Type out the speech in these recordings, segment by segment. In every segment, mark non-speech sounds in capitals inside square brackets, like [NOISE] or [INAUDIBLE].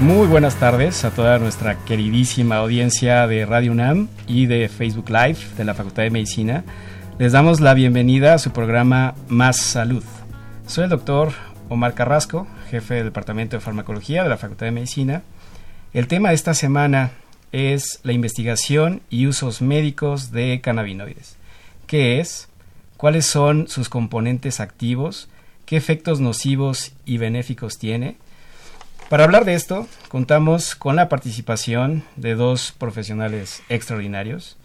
Muy buenas tardes a toda nuestra queridísima audiencia de Radio UNAM y de Facebook Live de la Facultad de Medicina. Les damos la bienvenida a su programa Más Salud. Soy el doctor Omar Carrasco, jefe del Departamento de Farmacología de la Facultad de Medicina. El tema de esta semana es la investigación y usos médicos de cannabinoides. ¿Qué es? ¿Cuáles son sus componentes activos? ¿Qué efectos nocivos y benéficos tiene? Para hablar de esto, contamos con la participación de dos profesionales extraordinarios.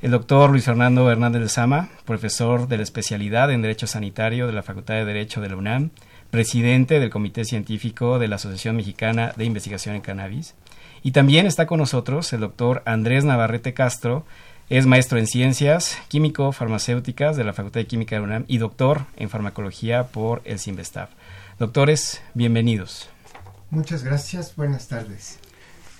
El doctor Luis Fernando Hernández de Sama, profesor de la especialidad en Derecho Sanitario de la Facultad de Derecho de la UNAM, presidente del Comité Científico de la Asociación Mexicana de Investigación en Cannabis. Y también está con nosotros el doctor Andrés Navarrete Castro, es maestro en ciencias químico farmacéuticas de la Facultad de Química de la UNAM y doctor en farmacología por el CIMBESTAF. Doctores, bienvenidos. Muchas gracias, buenas tardes.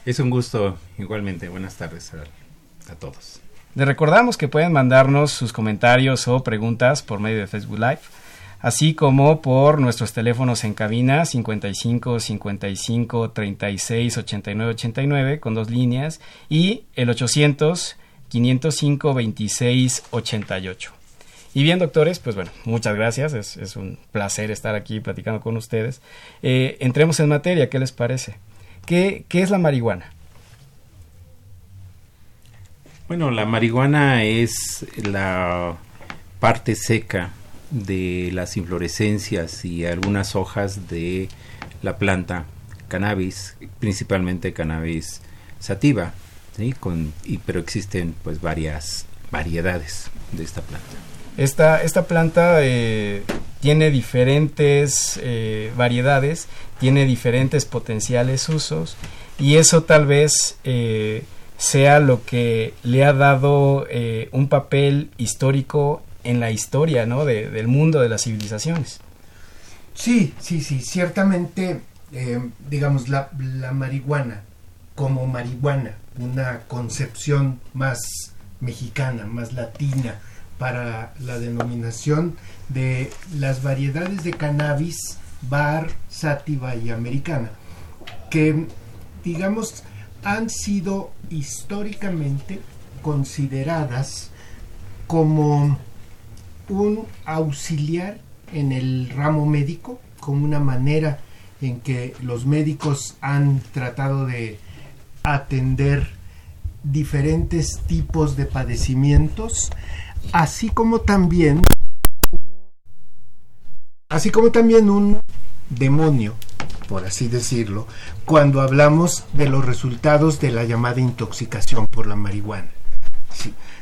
Es un gusto, igualmente, buenas tardes a, todos. Les recordamos que pueden mandarnos sus comentarios o preguntas por medio de Facebook Live, así como por nuestros teléfonos en cabina 55 55 36 89 89 con dos líneas y el 800 505 26 88. Y bien, doctores, pues bueno, muchas gracias. Es, un placer estar aquí platicando con ustedes. Eh, entremos en materia, ¿qué les parece? ¿Qué, ¿Qué es la marihuana? Bueno, la marihuana es la parte seca de las inflorescencias y algunas hojas de la planta cannabis, principalmente cannabis sativa, ¿sí? Con, y, pero existen pues varias variedades de esta planta. Esta, esta planta eh, tiene diferentes eh, variedades, tiene diferentes potenciales usos y eso tal vez eh, sea lo que le ha dado un papel histórico en la historia ¿no? del mundo de las civilizaciones. Sí, sí, sí, ciertamente, digamos, la, la marihuana como marihuana, una concepción más mexicana, más latina, para la denominación de las variedades de cannabis bar, sativa y americana, que digamos han sido históricamente consideradas como un auxiliar en el ramo médico, como una manera en que los médicos han tratado de atender diferentes tipos de padecimientos así como también así como también un demonio, por así decirlo, cuando hablamos de los resultados de la llamada intoxicación por la marihuana.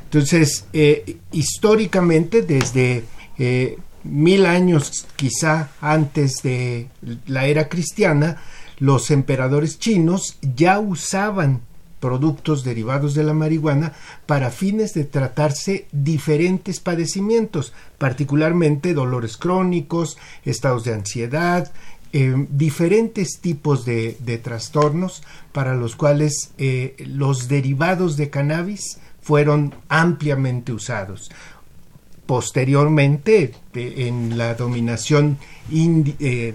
Entonces, eh, históricamente, desde eh, mil años quizá antes de la era cristiana, los emperadores chinos ya usaban productos derivados de la marihuana para fines de tratarse diferentes padecimientos, particularmente dolores crónicos, estados de ansiedad, eh, diferentes tipos de, trastornos para los cuales eh, los derivados de cannabis fueron ampliamente usados. Posteriormente, en la dominación eh,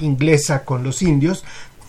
inglesa con los indios,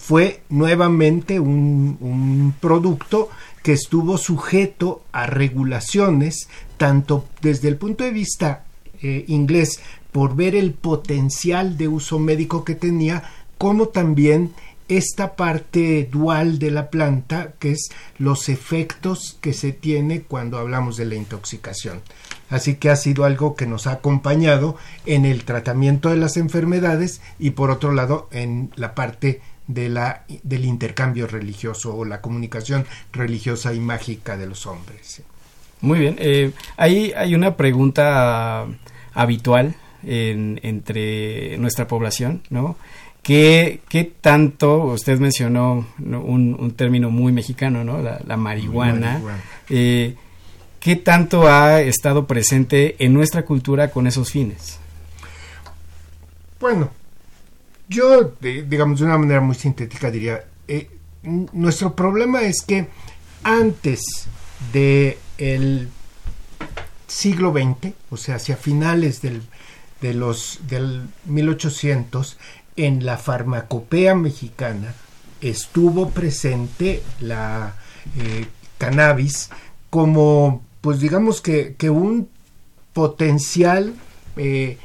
fue nuevamente un, producto que estuvo sujeto a regulaciones, tanto desde el punto de vista eh, inglés, por ver el potencial de uso médico que tenía, como también esta parte dual de la planta, que es los efectos que se tiene cuando hablamos de la intoxicación. Así que ha sido algo que nos ha acompañado en el tratamiento de las enfermedades y por otro lado en la parte de la, del intercambio religioso o la comunicación religiosa y mágica de los hombres. Muy bien, eh, hay, hay una pregunta habitual entre nuestra población, ¿no? ¿Qué, ¿Qué, tanto, usted mencionó un, un, término muy mexicano, ¿no? La, marihuana. Eh, ¿Qué tanto ha estado presente en nuestra cultura con esos fines? Bueno, yo, digamos, de una manera muy sintética diría, eh, nuestro problema es que antes de el siglo XX, o sea, hacia finales del, de los, del 1800, en la farmacopea mexicana estuvo presente la eh, cannabis como, pues digamos que, que un potencial eh,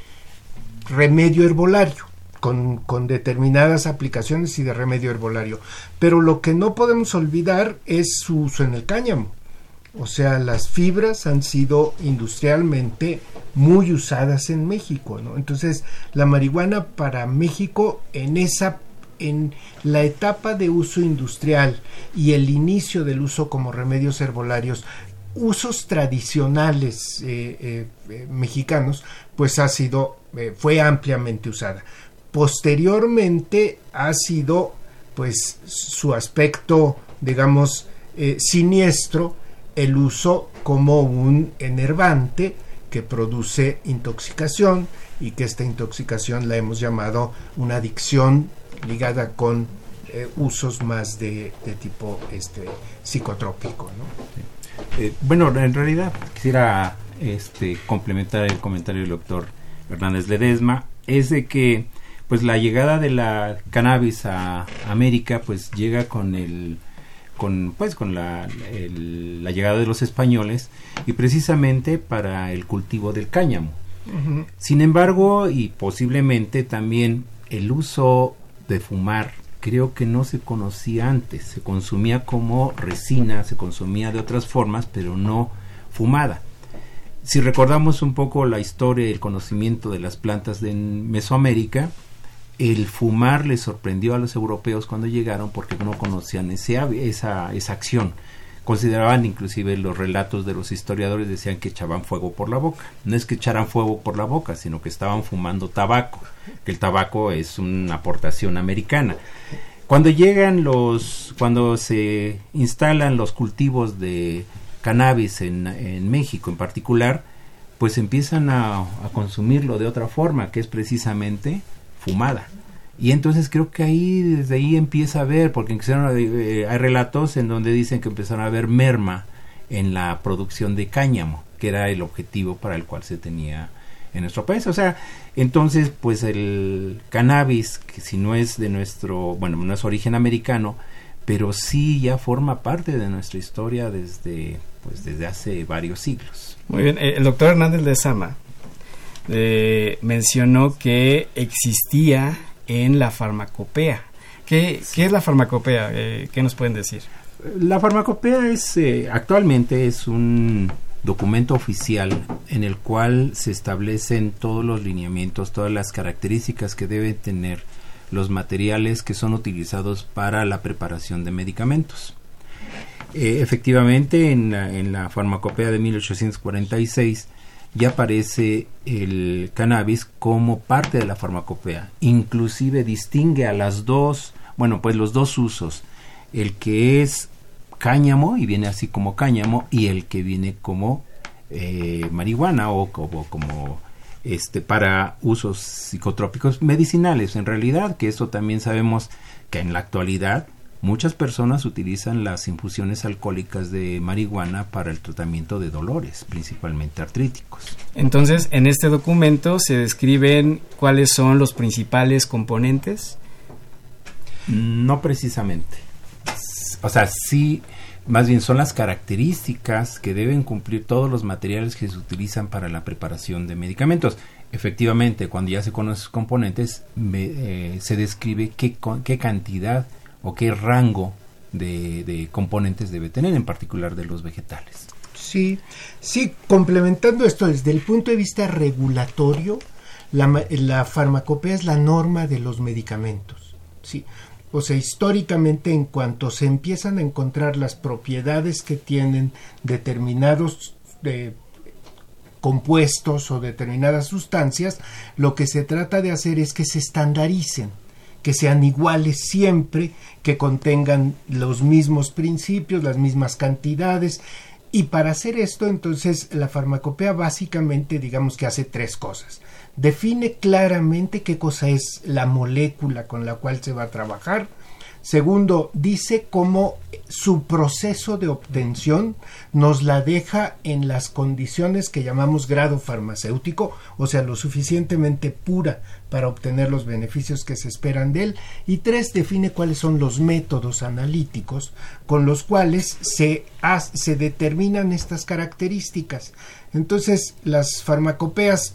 remedio herbolario. Con, determinadas aplicaciones y de remedio herbolario. Pero lo que no podemos olvidar es su uso en el cáñamo. O sea, las fibras han sido industrialmente muy usadas en México. Entonces, la marihuana para México en esa en la etapa de uso industrial y el inicio del uso como remedios herbolarios, usos tradicionales eh, eh, eh, mexicanos, pues ha sido, fue ampliamente usada. Posteriormente ha sido, pues, su aspecto, digamos, siniestro, el uso como un enervante que produce intoxicación y que esta intoxicación la hemos llamado una adicción ligada con eh, usos más de, tipo este psicotrópico eh, bueno en realidad quisiera este complementar el comentario del doctor Hernández Ledesma. Es de que pues la llegada de la cannabis a América pues llega con el con pues con la, la, llegada de los españoles y precisamente para el cultivo del cáñamo. Sin embargo, y posiblemente también el uso de fumar creo que no se conocía antes, se consumía como resina, se consumía de otras formas, pero no fumada. Si recordamos un poco la historia y el conocimiento de las plantas de Mesoamérica, el fumar les sorprendió a los europeos cuando llegaron porque no conocían ese, esa, esa acción. Consideraban inclusive los relatos de los historiadores decían que echaban fuego por la boca. No es que echaran fuego por la boca, sino que estaban fumando tabaco, que el tabaco es una aportación americana. Cuando llegan los, cuando se instalan los cultivos de cannabis en, en México en particular, pues empiezan a, a consumirlo de otra forma, que es precisamente fumada. Y entonces creo que ahí, desde ahí empieza a ver, porque eh, hay relatos en donde dicen que empezaron a haber merma en la producción de cáñamo, que era el objetivo para el cual se tenía en nuestro país. O sea, entonces, pues el cannabis, que si no es de nuestro, bueno, no es origen americano, pero sí ya forma parte de nuestra historia desde, pues desde hace varios siglos. Muy bien, eh, el doctor Hernández de Sama eh, mencionó que existía en la farmacopea. ¿Qué, es la farmacopea? Eh, ¿Qué nos pueden decir? La farmacopea es eh, actualmente es un documento oficial en el cual se establecen todos los lineamientos, todas las características que deben tener los materiales que son utilizados para la preparación de medicamentos. efectivamente, en la, en la farmacopea de 1846 ya aparece el cannabis como parte de la farmacopea. Inclusive distingue a las dos, bueno, pues los dos usos, el que es cáñamo y viene así como cáñamo y el que viene como eh, marihuana o como, como este para usos psicotrópicos medicinales en realidad que eso también sabemos que en la actualidad Muchas personas utilizan las infusiones alcohólicas de marihuana para el tratamiento de dolores, principalmente artríticos. Entonces, en este documento se describen cuáles son los principales componentes. No precisamente. O sea, sí, más bien son las características que deben cumplir todos los materiales que se utilizan para la preparación de medicamentos. efectivamente, cuando ya se conocen sus componentes, eh, se describe qué, qué cantidad o qué rango de, componentes debe tener, en particular de los vegetales. Sí, sí, complementando esto desde el punto de vista regulatorio, la, farmacopea es la norma de los medicamentos. Sí, o sea, históricamente en cuanto se empiezan a encontrar las propiedades que tienen determinados eh, compuestos o determinadas sustancias, lo que se trata de hacer es que se estandaricen, que sean iguales siempre, que contengan los mismos principios, las mismas cantidades. Y para hacer esto, entonces, la farmacopea básicamente, digamos que hace tres cosas define claramente qué cosa es la molécula con la cual se va a trabajar. Segundo, dice cómo su proceso de obtención nos la deja en las condiciones que llamamos grado farmacéutico, o sea, lo suficientemente pura para obtener los beneficios que se esperan de él. Y tres, define cuáles son los métodos analíticos con los cuales se, se determinan estas características. Entonces, las farmacopeas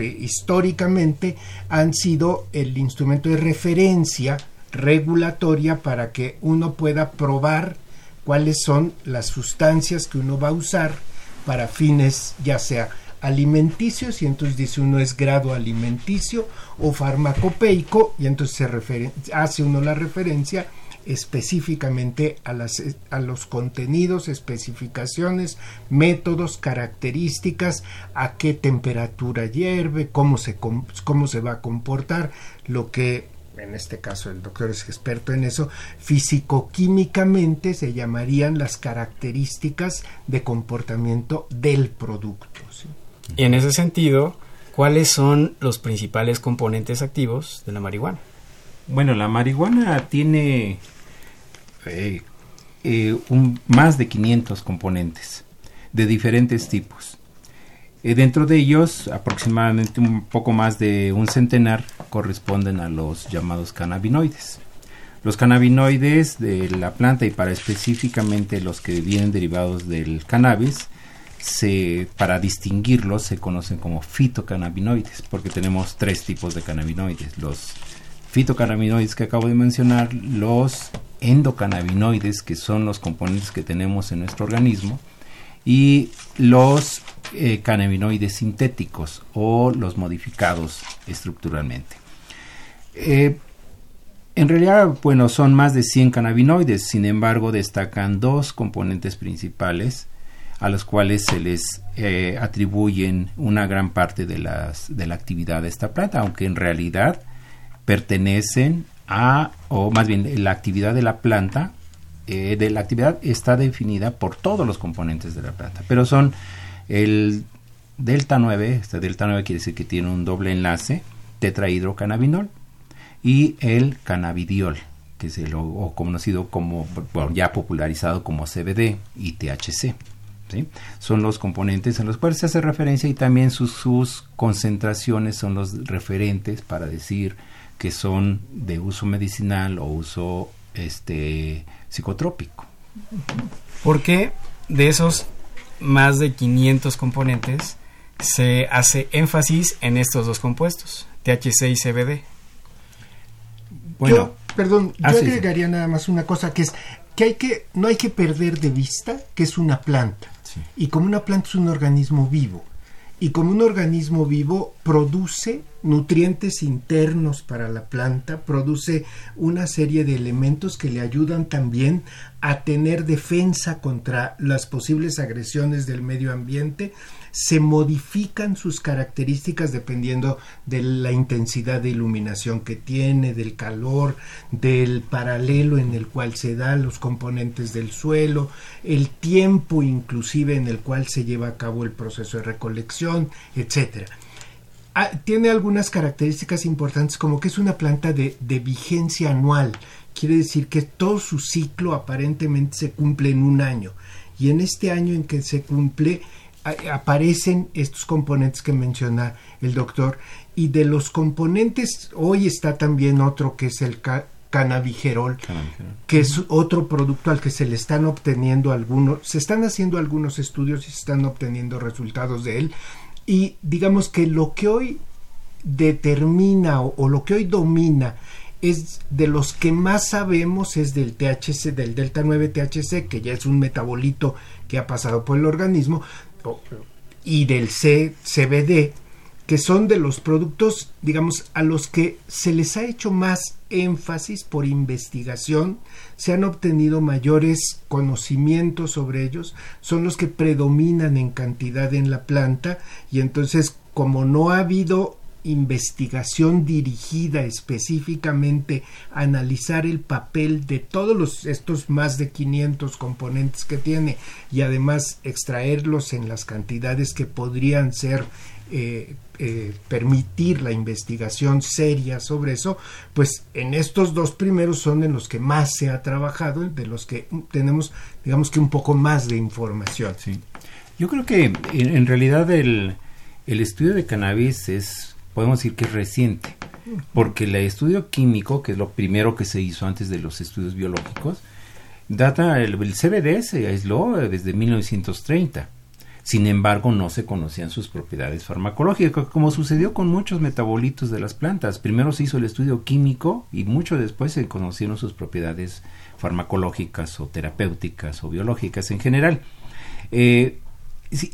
históricamente han sido el instrumento de referencia regulatoria para que uno pueda probar cuáles son las sustancias que uno va a usar para fines ya sea alimenticios y entonces dice uno es grado alimenticio o farmacopeico y entonces se hace uno la referencia específicamente a, las, a los contenidos, especificaciones, métodos, características, a qué temperatura hierve, cómo se, cómo se va a comportar, lo que en este caso el doctor es experto en eso, físico-químicamente se llamarían las características de comportamiento del producto. Y en ese sentido, ¿cuáles son los principales componentes activos de la marihuana? Bueno, la marihuana tiene eh, eh, un, más de 500 componentes de diferentes tipos. Eh, dentro de ellos, aproximadamente un poco más de un centenar corresponden a los llamados cannabinoides. Los cannabinoides de la planta y para específicamente los que vienen derivados del cannabis, se, para distinguirlos se conocen como fitocannabinoides, porque tenemos tres tipos de cannabinoides, los fitocannabinoides que acabo de mencionar, los endocannabinoides, que son los componentes que tenemos en nuestro organismo, y los eh, cannabinoides sintéticos o los modificados estructuralmente. Eh, en realidad, bueno, son más de 100 cannabinoides, sin embargo, destacan dos componentes principales a los cuales se les eh, atribuyen una gran parte de, las, de la actividad de esta planta, aunque en realidad pertenecen a, o más bien la actividad de la planta, eh, de la actividad está definida por todos los componentes de la planta, pero son el delta 9, este delta 9 quiere decir que tiene un doble enlace, tetrahidrocannabinol, y el cannabidiol, que es el o conocido como, ya popularizado como CBD y THC. ¿sí? Son los componentes en los cuales se hace referencia y también sus, sus concentraciones son los referentes para decir que son de uso medicinal o uso este psicotrópico. ¿Por qué de esos más de 500 componentes se hace énfasis en estos dos compuestos, THC y CBD? Bueno, perdón, yo agregaría nada más una cosa que es que hay que no hay que perder de vista que es una planta. Y como una planta es un organismo vivo, y como un organismo vivo produce nutrientes internos para la planta, produce una serie de elementos que le ayudan también a tener defensa contra las posibles agresiones del medio ambiente se modifican sus características dependiendo de la intensidad de iluminación que tiene, del calor, del paralelo en el cual se dan los componentes del suelo, el tiempo inclusive en el cual se lleva a cabo el proceso de recolección, etcétera. Ah, tiene algunas características importantes como que es una planta de vigencia anual, quiere decir que todo su ciclo aparentemente se cumple en un año y en este año en que se cumple aparecen estos componentes que menciona el doctor. Y de los componentes hoy está también otro que es el cannabigerol, que es otro producto al que se le están obteniendo algunos, se están haciendo algunos estudios y se están obteniendo resultados de él. Y digamos que lo que hoy determina o, lo que hoy domina es de los que más sabemos es del THC, del delta 9 THC, que ya es un metabolito que ha pasado por el organismo, y del C, CBD, que son de los productos, digamos, a los que se les ha hecho más énfasis por investigación, se han obtenido mayores conocimientos sobre ellos, son los que predominan en cantidad en la planta y entonces como no ha habido investigación dirigida específicamente a analizar el papel de todos los, estos más de 500 componentes que tiene y además extraerlos en las cantidades que podrían ser eh, eh, permitir la investigación seria sobre eso, pues en estos dos primeros son en los que más se ha trabajado, de los que tenemos, digamos que un poco más de información. Sí. Yo creo que en, realidad el, el estudio de cannabis es, podemos decir que es reciente, porque el estudio químico, que es lo primero que se hizo antes de los estudios biológicos, data, el, el CBD se aisló desde 1930 sin embargo, no se conocían sus propiedades farmacológicas, como sucedió con muchos metabolitos de las plantas. Primero se hizo el estudio químico y mucho después se conocieron sus propiedades farmacológicas o terapéuticas o biológicas en general. Eh,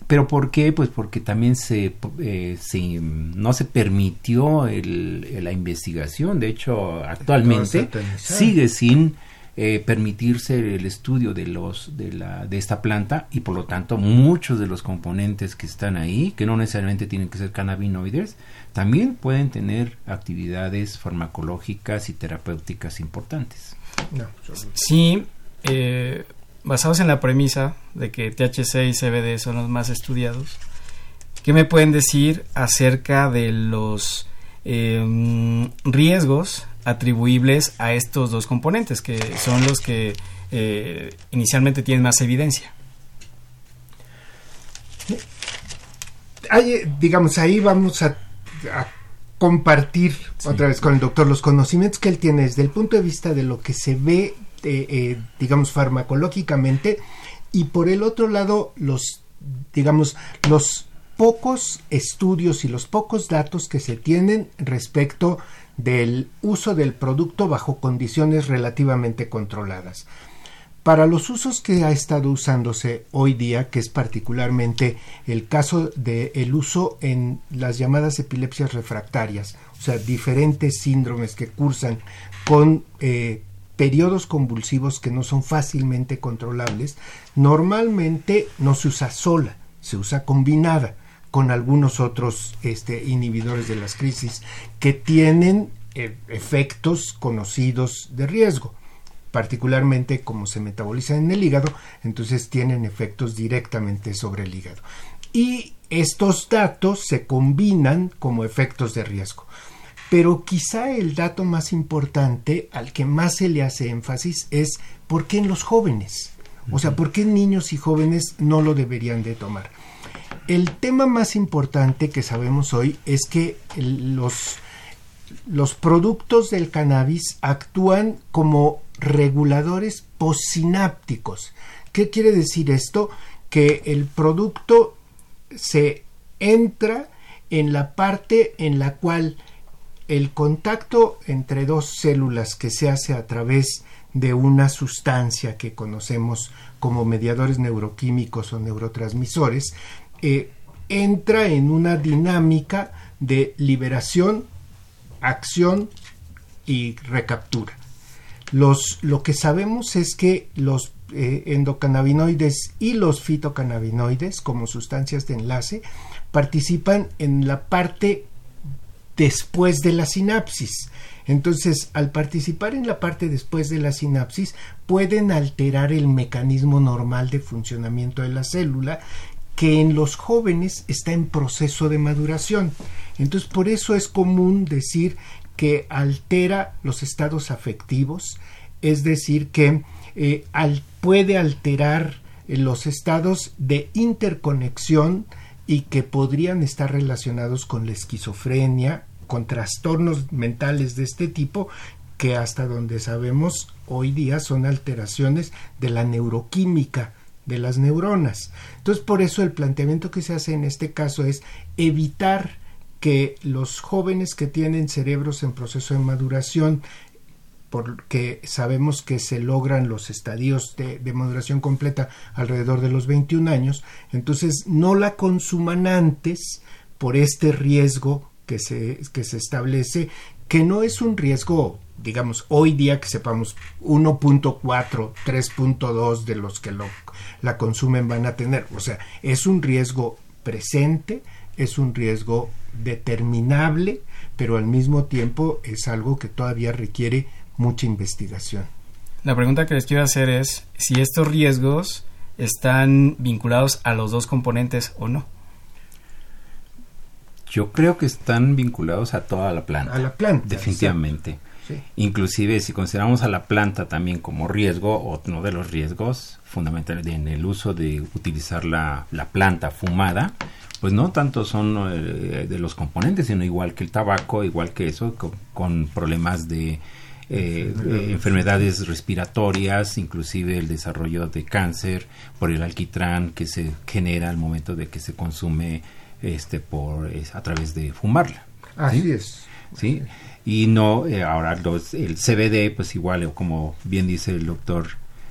pero ¿por qué? Pues porque también se, eh, no se permitió la investigación. De hecho, actualmente sigue sin eh, permitirse el estudio de los de la de esta planta y por lo tanto muchos de los componentes que están ahí que no necesariamente tienen que ser cannabinoides también pueden tener actividades farmacológicas y terapéuticas importantes sí eh, basados en la premisa de que THC y CBD son los más estudiados ¿qué me pueden decir acerca de los eh, riesgos atribuibles a estos dos componentes, que son los que eh, inicialmente tienen más evidencia. digamos, ahí vamos a, compartir otra vez con el doctor los conocimientos que él tiene desde el punto de vista de lo que se ve, eh, eh, digamos, farmacológicamente, y por el otro lado, los, digamos, los pocos estudios y los pocos datos que se tienen respecto del uso del producto bajo condiciones relativamente controladas. Para los usos que ha estado usándose hoy día, que es particularmente el caso del uso en las llamadas epilepsias refractarias, o sea, diferentes síndromes que cursan con eh, periodos convulsivos que no son fácilmente controlables, normalmente no se usa sola, se usa combinada con algunos otros este, inhibidores de las crisis que tienen eh, efectos conocidos de riesgo particularmente como se metabolizan en el hígado, entonces tienen efectos directamente sobre el hígado. Y estos datos se combinan como efectos de riesgo. Pero quizá el dato más importante al que más se le hace énfasis es por qué en los jóvenes. O sea, por qué niños y jóvenes no lo deberían de tomar el tema más importante que sabemos hoy es que los, los productos del cannabis actúan como reguladores posinápticos. ¿Qué quiere decir esto? Que el producto se entra en la parte en la cual el contacto entre dos células que se hace a través de una sustancia que conocemos como mediadores neuroquímicos o neurotransmisores eh, entra en una dinámica de liberación, acción y recaptura. Los, lo que sabemos es que los eh, endocannabinoides y los fitocannabinoides, como sustancias de enlace, participan en la parte después de la sinapsis. Entonces, al participar en la parte después de la sinapsis, pueden alterar el mecanismo normal de funcionamiento de la célula que en los jóvenes está en proceso de maduración. Entonces, por eso es común decir que altera los estados afectivos, es decir, que eh, puede alterar eh, los estados de interconexión y que podrían estar relacionados con la esquizofrenia, con trastornos mentales de este tipo, que hasta donde sabemos hoy día son alteraciones de la neuroquímica de las neuronas. Entonces, por eso el planteamiento que se hace en este caso es evitar que los jóvenes que tienen cerebros en proceso de maduración porque sabemos que se logran los estadios de, de, maduración completa alrededor de los 21 años, entonces no la consuman antes por este riesgo que se, que se establece, que no es un riesgo, digamos, hoy día que sepamos 1.4, 3.2 de los que lo, la consumen van a tener, o sea, es un riesgo presente, es un riesgo determinable, pero al mismo tiempo es algo que todavía requiere mucha investigación. La pregunta que les quiero hacer es si estos riesgos están vinculados a los dos componentes o no. Yo creo que están vinculados a toda la planta. A la planta. Definitivamente. Sí. Inclusive si consideramos a la planta también como riesgo, o uno de los riesgos fundamentales en el uso de utilizar la, la planta fumada, pues no tanto son eh, de los componentes, sino igual que el tabaco, igual que eso, con, con problemas de eh, eh, enfermedades respiratorias, inclusive el desarrollo de cáncer por el alquitrán que se genera al momento de que se consume este por a través de fumarla. Así es. Sí. Y no eh, ahora los, el CBD pues igual como bien dice el doctor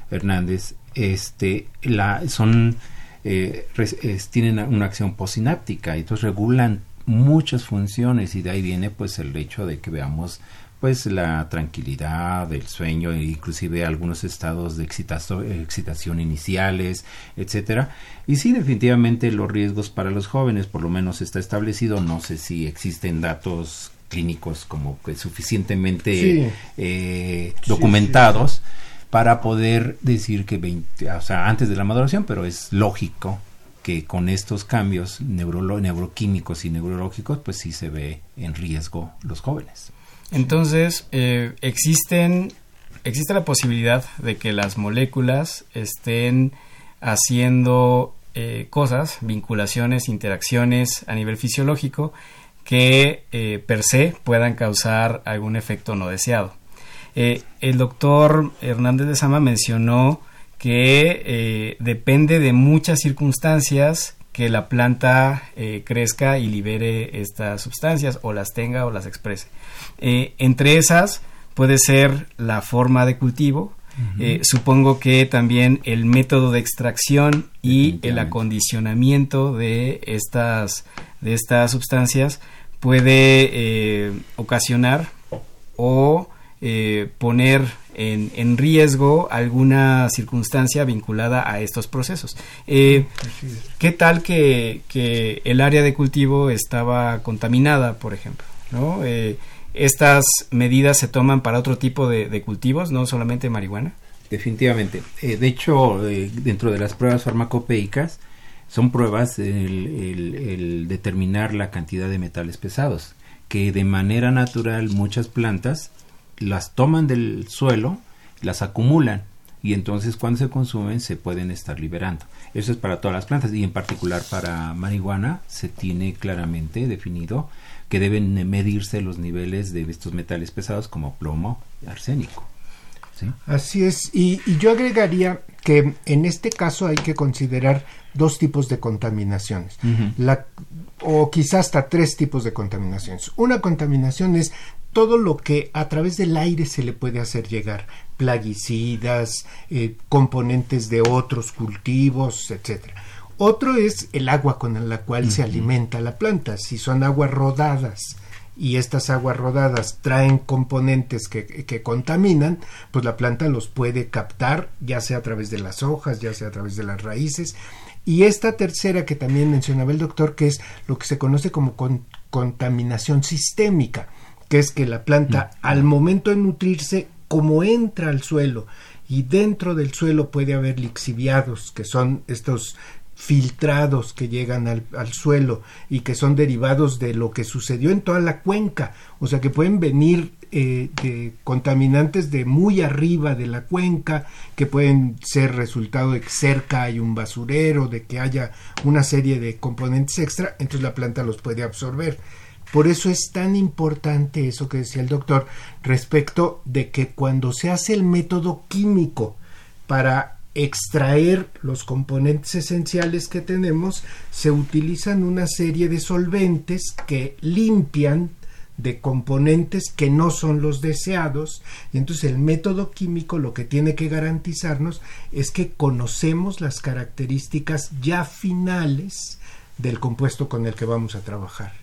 Hernández este la son eh, es, tienen una acción posináptica y entonces regulan muchas funciones y de ahí viene pues el hecho de que veamos pues la tranquilidad, el sueño, e inclusive algunos estados de excitación, iniciales, etcétera. Y sí, definitivamente los riesgos para los jóvenes, por lo menos está establecido. No sé si existen datos clínicos como que suficientemente eh, documentados para poder decir que 20, o sea, antes de la maduración, pero es lógico que con estos cambios neuroquímicos y neurológicos, pues sí se ve en riesgo los jóvenes. Entonces, eh, existen, existe la posibilidad de que las moléculas estén haciendo eh, cosas, vinculaciones, interacciones a nivel fisiológico que eh, per se puedan causar algún efecto no deseado. el doctor Hernández de Sama mencionó que depende de muchas circunstancias que la planta crezca y libere estas sustancias o las tenga o las exprese. Eh, entre esas puede ser la forma de cultivo, eh, supongo que también el método de extracción y el acondicionamiento de estas, de estas sustancias puede eh, ocasionar o poner en, riesgo alguna circunstancia vinculada a estos procesos. ¿Qué tal que, que, el área de cultivo estaba contaminada, por ejemplo? ¿no? estas medidas se toman para otro tipo de, cultivos, no solamente marihuana? Definitivamente. Eh, de hecho, eh, dentro de las pruebas farmacopeicas, son pruebas el, determinar la cantidad de metales pesados, que de manera natural muchas plantas las toman del suelo, las acumulan y entonces cuando se consumen se pueden estar liberando. Eso es para todas las plantas y en particular para marihuana se tiene claramente definido que deben medirse los niveles de estos metales pesados como plomo y arsénico. Así es, y, yo agregaría que en este caso hay que considerar dos tipos de contaminaciones, la, o quizás hasta tres tipos de contaminaciones. Una contaminación es todo lo que a través del aire se le puede hacer llegar, plaguicidas, eh, componentes de otros cultivos, etcétera. Otro es el agua con la cual se alimenta la planta. Si son aguas rodadas y estas aguas rodadas traen componentes que, que, contaminan, pues la planta los puede captar, ya sea a través de las hojas, ya sea a través de las raíces. Y esta tercera que también mencionaba el doctor, que es lo que se conoce como contaminación sistémica, que es que la planta al momento de nutrirse, como entra al suelo, y dentro del suelo puede haber lixiviados, que son estos filtrados que llegan al, suelo y que son derivados de lo que sucedió en toda la cuenca, o sea que pueden venir eh, de contaminantes de muy arriba de la cuenca, que pueden ser resultado de que cerca hay un basurero, de que haya una serie de componentes extra, entonces la planta los puede absorber. Por eso es tan importante eso que decía el doctor respecto de que cuando se hace el método químico para extraer los componentes esenciales que tenemos, se utilizan una serie de solventes que limpian de componentes que no son los deseados y entonces el método químico lo que tiene que garantizarnos es que conocemos las características ya finales del compuesto con el que vamos a trabajar.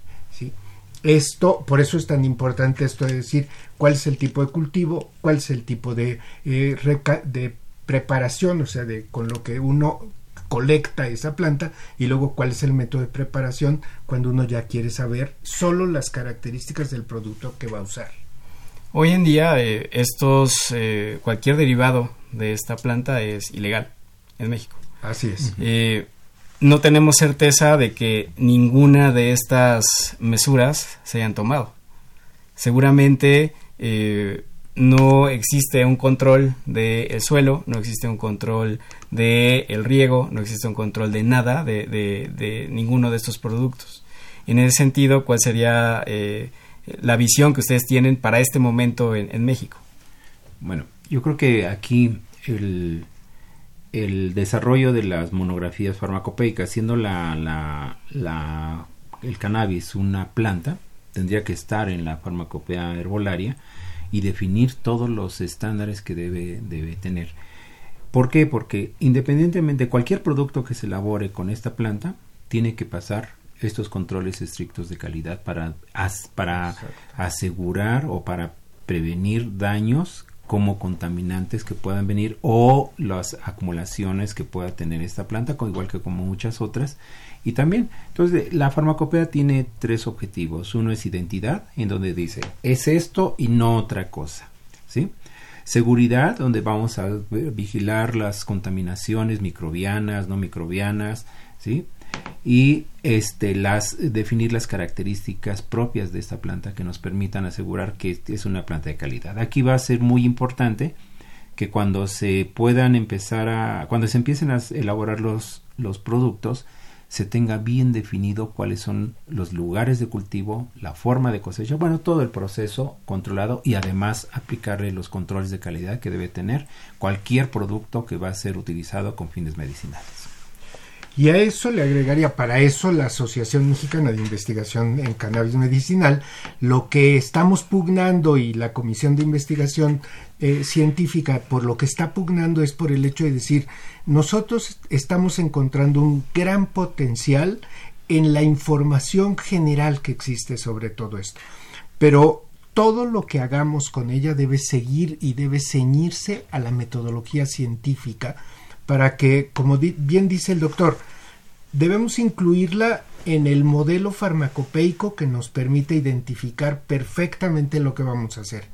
Esto, por eso es tan importante esto de decir cuál es el tipo de cultivo, cuál es el tipo de, eh, de preparación, o sea, de con lo que uno colecta esa planta y luego cuál es el método de preparación cuando uno ya quiere saber solo las características del producto que va a usar. Hoy en día eh, estos eh, cualquier derivado de esta planta es ilegal en México. Así es. Eh, no tenemos certeza de que ninguna de estas mesuras se hayan tomado. Seguramente no existe un control del suelo, no existe un control del el riego, no existe un control de nada, de, de, ninguno de estos productos. En ese sentido, ¿cuál sería eh, la visión que ustedes tienen para este momento en, México? Bueno, yo creo que aquí el, el desarrollo de las monografías farmacopeicas, siendo la, la, la, el cannabis una planta, tendría que estar en la farmacopea herbolaria, y definir todos los estándares que debe, debe tener. ¿Por qué? Porque independientemente de cualquier producto que se elabore con esta planta, tiene que pasar estos controles estrictos de calidad para, para asegurar o para prevenir daños como contaminantes que puedan venir o las acumulaciones que pueda tener esta planta, igual que como muchas otras, y también, entonces, la farmacopea tiene tres objetivos. Uno es identidad, en donde dice, es esto y no otra cosa. ¿Sí? Seguridad, donde vamos a vigilar las contaminaciones microbianas, no microbianas, ¿sí? Y este, las, definir las características propias de esta planta que nos permitan asegurar que es una planta de calidad. Aquí va a ser muy importante que cuando se puedan empezar a, cuando se empiecen a elaborar los, los productos, se tenga bien definido cuáles son los lugares de cultivo, la forma de cosecha, bueno, todo el proceso controlado y además aplicarle los controles de calidad que debe tener cualquier producto que va a ser utilizado con fines medicinales. Y a eso le agregaría, para eso la Asociación Mexicana de Investigación en Cannabis Medicinal, lo que estamos pugnando y la Comisión de Investigación eh, Científica por lo que está pugnando es por el hecho de decir, nosotros estamos encontrando un gran potencial en la información general que existe sobre todo esto. Pero todo lo que hagamos con ella debe seguir y debe ceñirse a la metodología científica para que, como bien dice el doctor, debemos incluirla en el modelo farmacopeico que nos permite identificar perfectamente lo que vamos a hacer.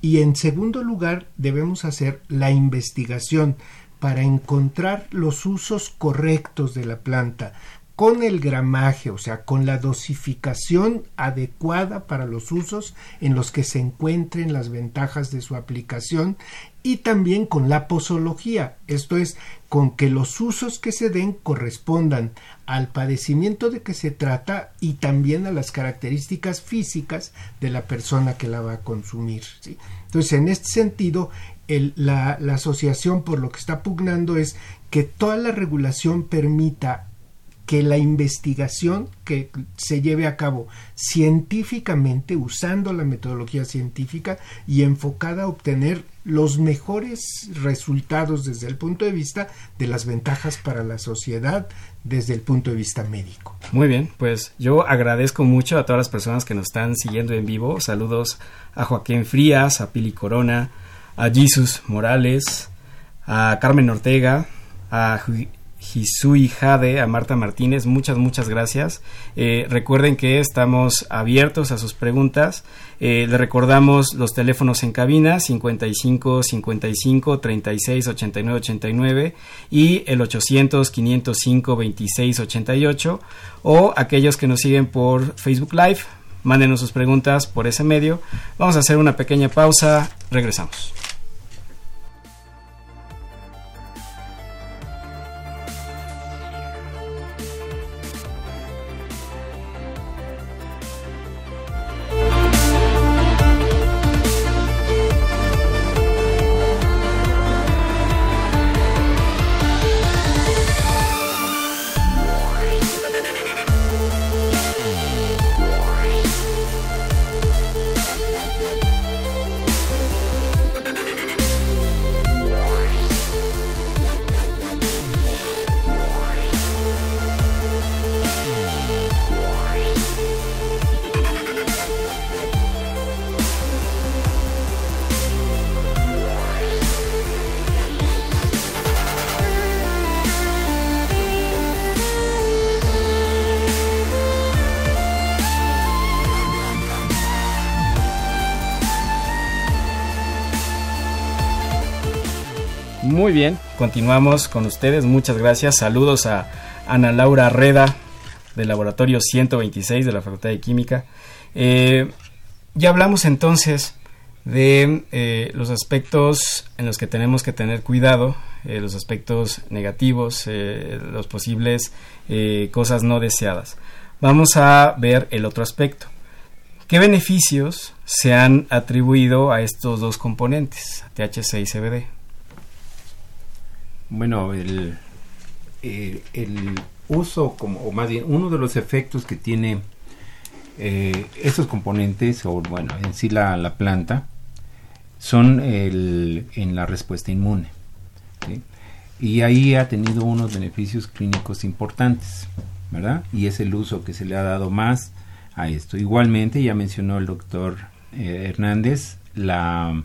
Y en segundo lugar, debemos hacer la investigación para encontrar los usos correctos de la planta, con el gramaje, o sea, con la dosificación adecuada para los usos en los que se encuentren las ventajas de su aplicación y también con la posología, esto es, con que los usos que se den correspondan al padecimiento de que se trata y también a las características físicas de la persona que la va a consumir. Entonces, en este sentido, la asociación por lo que está pugnando es que toda la regulación permita que la investigación que se lleve a cabo científicamente, usando la metodología científica y enfocada a obtener los mejores resultados desde el punto de vista de las ventajas para la sociedad desde el punto de vista médico. Muy bien, pues yo agradezco mucho a todas las personas que nos están siguiendo en vivo. Saludos a Joaquín Frías, a Pili Corona, a Jesus Morales, a Carmen Ortega, a Hisui Jade, a Marta Martínez, muchas, muchas gracias. Eh, recuerden que estamos abiertos a sus preguntas. Eh, le recordamos los teléfonos en cabina 55 55 36 89 89 y el 800 505 26 88 o aquellos que nos siguen por Facebook Live, mándenos sus preguntas por ese medio. Vamos a hacer una pequeña pausa, regresamos. Continuamos con ustedes. Muchas gracias. Saludos a Ana Laura Reda del Laboratorio 126 de la Facultad de Química. Eh, ya hablamos entonces de eh, los aspectos en los que tenemos que tener cuidado, eh, los aspectos negativos, los posibles cosas no deseadas. Vamos a ver el otro aspecto. ¿Qué beneficios se han atribuido a estos dos componentes, THC y CBD? Bueno, el, eh, el uso, como, o más bien, uno de los efectos que tiene eh, esos componentes, o bueno, en sí la, la planta, son el, en la respuesta inmune. Y ahí ha tenido unos beneficios clínicos importantes, ¿verdad? Y es el uso que se le ha dado más a esto. Igualmente, ya mencionó el doctor eh, Hernández, la,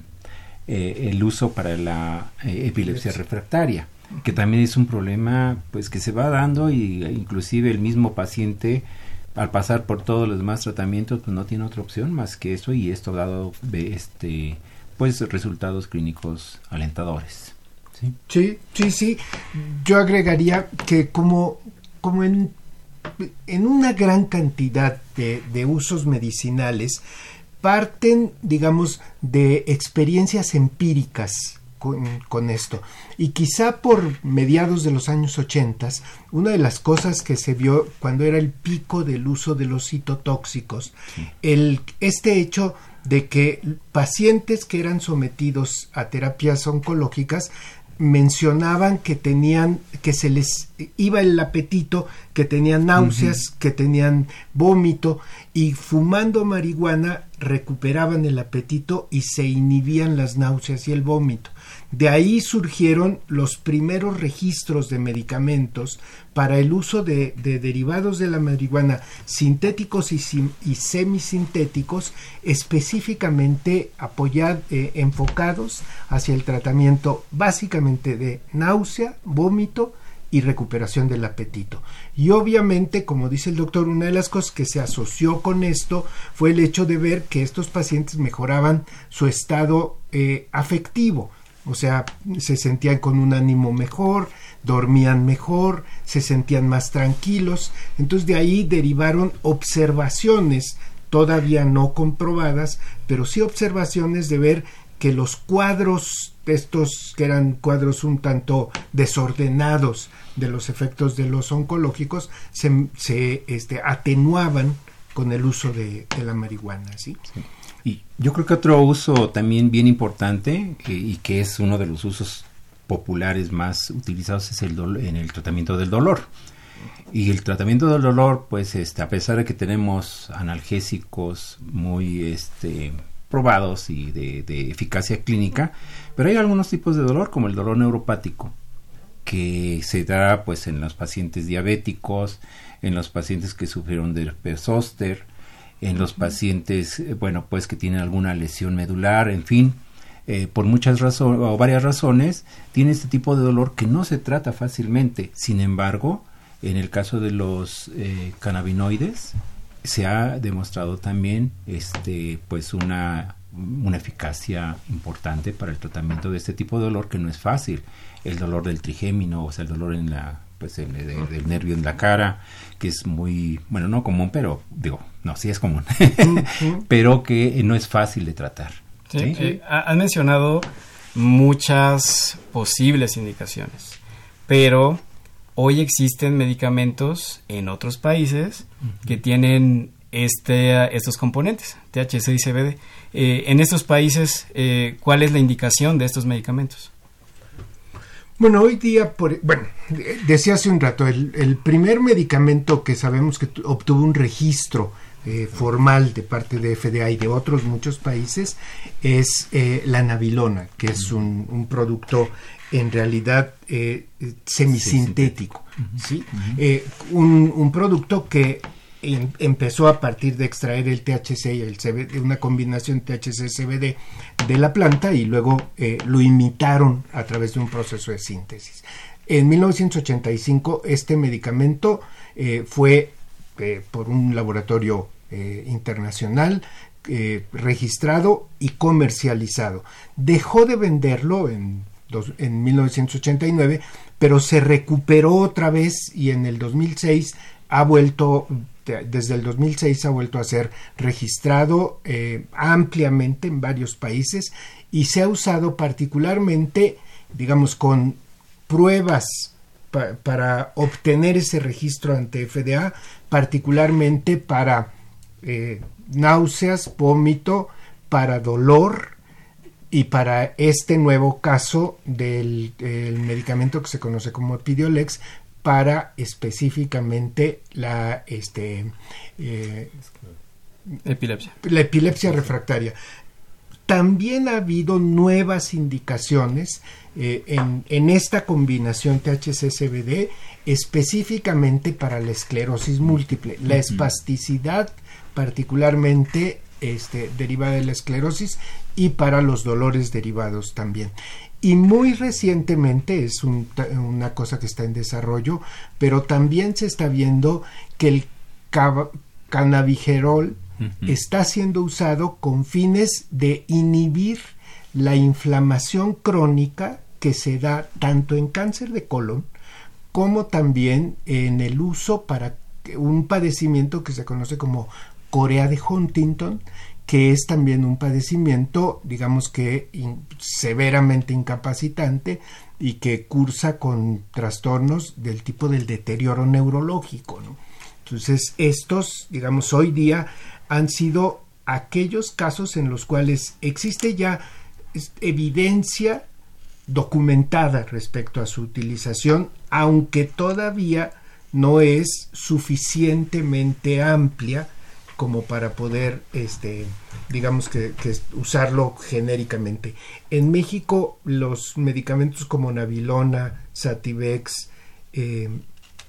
el uso para la epilepsia refractaria que también es un problema pues que se va dando y inclusive el mismo paciente al pasar por todos los demás tratamientos pues no tiene otra opción más que eso y esto ha dado este pues resultados clínicos alentadores sí sí sí, sí. yo agregaría que como como en en una gran cantidad de, de usos medicinales parten digamos de experiencias empíricas con, esto. Y quizá por mediados de los años 80, una de las cosas que se vio cuando era el pico del uso de los citotóxicos, el, este hecho de que pacientes que eran sometidos a terapias oncológicas mencionaban que tenían que se les iba el apetito, que tenían náuseas, que tenían vómito y fumando marihuana recuperaban el apetito y se inhibían las náuseas y el vómito. De ahí surgieron los primeros registros de medicamentos para el uso de, derivados de la marihuana sintéticos y, semisintéticos, específicamente eh, enfocados hacia el tratamiento básicamente de náusea, vómito y recuperación del apetito. Y obviamente, como dice el doctor, una de las cosas que se asoció con esto fue el hecho de ver que estos pacientes mejoraban su estado eh, afectivo o sea, se sentían con un ánimo mejor, dormían mejor, se sentían más tranquilos. Entonces de ahí derivaron observaciones, todavía no comprobadas, pero sí observaciones de ver que los cuadros, estos que eran cuadros un tanto desordenados de los efectos de los oncológicos, se, se este, atenuaban con el uso de, la marihuana. ¿sí? Y yo creo que otro uso también bien importante y que es uno de los usos populares más utilizados es el en el tratamiento del dolor. Y el tratamiento del dolor, pues, este, a pesar de que tenemos analgésicos muy este, probados y de, eficacia clínica, pero hay algunos tipos de dolor, como el dolor neuropático, que se da pues en los pacientes diabéticos, en los pacientes que sufrieron de zóster, en los pacientes, eh, bueno, pues que tienen alguna lesión medular, en fin, eh, por muchas razones o varias razones, tiene este tipo de dolor que no se trata fácilmente. Sin embargo, en el caso de los eh, cannabinoides, se ha demostrado también este, pues una, una eficacia importante para el tratamiento de este tipo de dolor que no es fácil. El dolor del trigémino, o sea, el dolor en la pues el, del nervio en la cara, que es muy, bueno, no común, pero digo, no, sí es común, [LAUGHS] pero que no es fácil de tratar. Sí, eh, han mencionado muchas posibles indicaciones, pero hoy existen medicamentos en otros países que tienen este, estos componentes, THC y CBD. Eh, en estos países, eh, ¿cuál es la indicación de estos medicamentos? Bueno, hoy día, por, bueno, decía hace un rato, el, primer medicamento que sabemos que obtuvo un registro eh, formal de parte de FDA y de otros muchos países es eh, la navilona, que es un, producto en realidad eh, semisintético, ¿sí? un, un producto que empezó a partir de extraer el THC y el CBD, una combinación THC-CBD de la planta y luego eh, lo imitaron a través de un proceso de síntesis. En 1985 este medicamento eh, fue eh, por un laboratorio internacional registrado y comercializado. Dejó de venderlo en en 1989, pero se recuperó otra vez y en el 2006 ha vuelto, desde el 2006 ha vuelto a ser registrado eh, ampliamente en varios países y se ha usado particularmente, digamos, con pruebas para obtener ese registro ante FDA, particularmente para eh, náuseas, vómito, para dolor y para este nuevo caso del medicamento que se conoce como Epidiolex para específicamente la este eh, epilepsia. la epilepsia refractaria. También ha habido nuevas indicaciones eh, en, esta combinación THC-CBD específicamente para la esclerosis múltiple, la espasticidad particularmente este, derivada de la esclerosis y para los dolores derivados también. Y muy recientemente, es una cosa que está en desarrollo, pero también se está viendo que el cannabigerol está siendo usado con fines de inhibir la inflamación crónica que se da tanto en cáncer de colon como también en el uso para un padecimiento que se conoce como Corea de Huntington, que es también un padecimiento, digamos que severamente incapacitante y que cursa con trastornos del tipo del deterioro neurológico. Entonces, estos, digamos, hoy día han sido aquellos casos en los cuales existe ya evidencia documentada respecto a su utilización, aunque todavía no es suficientemente amplia como para poder, este, digamos que, usarlo genéricamente. En México los medicamentos como Navilona, Sativex, eh,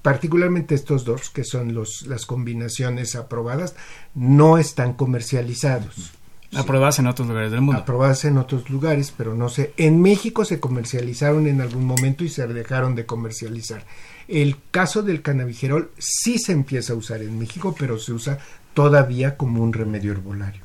particularmente estos dos, que son los, las combinaciones aprobadas, no están comercializados. Aprobadas en otros lugares del mundo. Aprobadas en otros lugares, pero no sé. En México se comercializaron en algún momento y se dejaron de comercializar. El caso del cannabigerol sí se empieza a usar en México, pero se usa todavía como un remedio herbolario.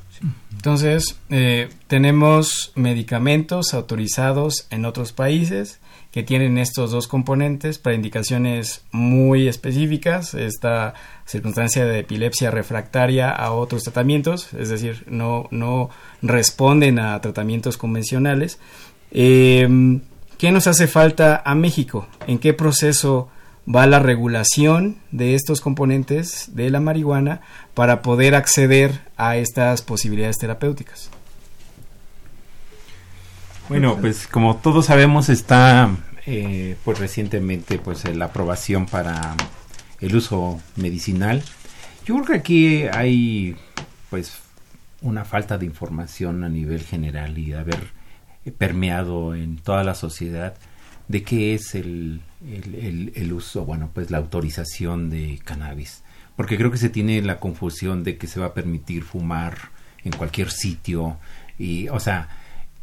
Entonces, eh, tenemos medicamentos autorizados en otros países que tienen estos dos componentes para indicaciones muy específicas, esta circunstancia de epilepsia refractaria a otros tratamientos, es decir, no, no responden a tratamientos convencionales. Em, ¿Qué nos hace falta a México? ¿En qué proceso va la regulación de estos componentes de la marihuana para poder acceder a estas posibilidades terapéuticas? Bueno, pues como todos sabemos está eh, pues recientemente pues la aprobación para el uso medicinal. Yo creo que aquí hay pues una falta de información a nivel general y de haber permeado en toda la sociedad de qué es el, el, el, uso, bueno, pues la autorización de cannabis. Porque creo que se tiene la confusión de que se va a permitir fumar en cualquier sitio y, o sea,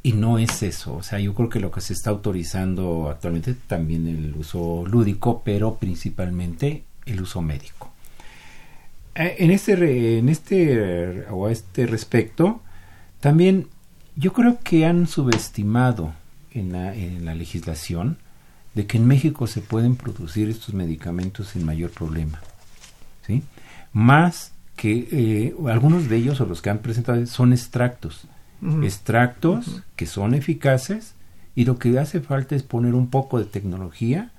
y no es eso. O sea, yo creo que lo que se está autorizando actualmente también el uso lúdico, pero principalmente el uso médico. Eh, en este, en este, o a este respecto, también yo creo que han subestimado en la, en la legislación de que en México se pueden producir estos medicamentos sin mayor problema. ¿sí? Más que eh, algunos de ellos o los que han presentado son extractos extractos que son eficaces y lo que hace falta es poner un poco de tecnología,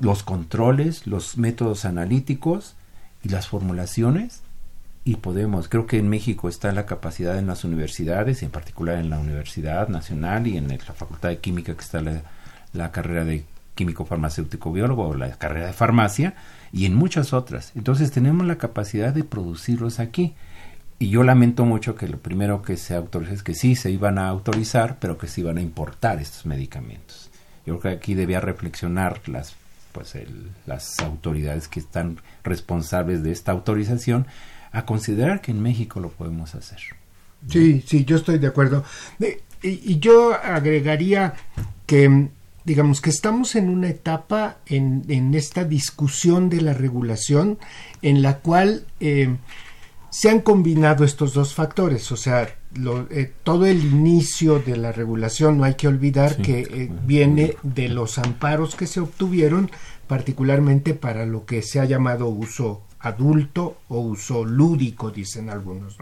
los controles, los métodos analíticos y las formulaciones y podemos, creo que en México está la capacidad en las universidades, en particular en la Universidad Nacional y en la Facultad de Química que está la, la carrera de químico farmacéutico biólogo o la carrera de farmacia y en muchas otras. Entonces tenemos la capacidad de producirlos aquí y yo lamento mucho que lo primero que se autoriza es que sí se iban a autorizar, pero que se iban a importar estos medicamentos. Yo creo que aquí debía reflexionar las pues las autoridades que están responsables de esta autorización a considerar que en México lo podemos hacer. Sí, sí, yo estoy de acuerdo. Y, y yo agregaría que digamos que estamos en una etapa en, en esta discusión de la regulación en la cual eh, se han combinado estos dos factores, o sea, eh, todo el inicio de la regulación, no hay que olvidar que eh, viene de los amparos que se obtuvieron, particularmente para lo que se ha llamado uso adulto o uso lúdico, dicen algunos.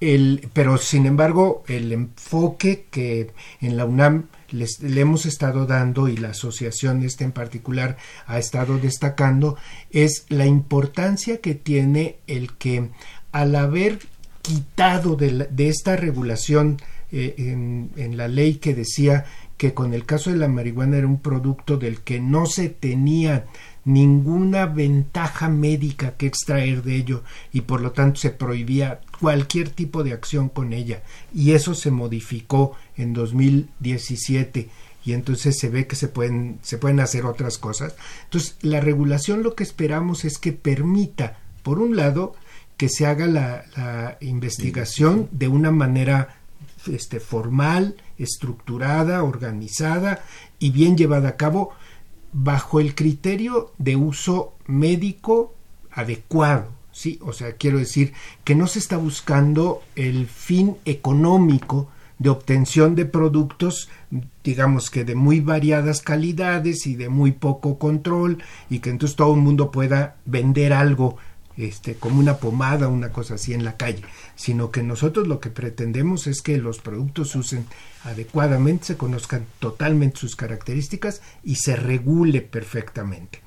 el, pero sin embargo, el enfoque que en la UNAM les, le hemos estado dando y la asociación esta en particular ha estado destacando es la importancia que tiene el que al haber quitado de, esta regulación eh, en, en la ley que decía que con el caso de la marihuana era un producto del que no se tenía ninguna ventaja médica que extraer de ello y por lo tanto se prohibía cualquier tipo de acción con ella y eso se modificó en 2017 y entonces se ve que se pueden se pueden hacer otras cosas. Entonces, la regulación lo que esperamos es que permita, por un lado, que se haga la, investigación de una manera este, formal, estructurada, organizada y bien llevada a cabo, bajo el criterio de uso médico adecuado. ¿sí? O sea, quiero decir que no se está buscando el fin económico de obtención de productos, digamos que de muy variadas calidades y de muy poco control, y que entonces todo el mundo pueda vender algo este, como una pomada, una cosa así en la calle, sino que nosotros lo que pretendemos es que los productos se usen adecuadamente, se conozcan totalmente sus características y se regule perfectamente.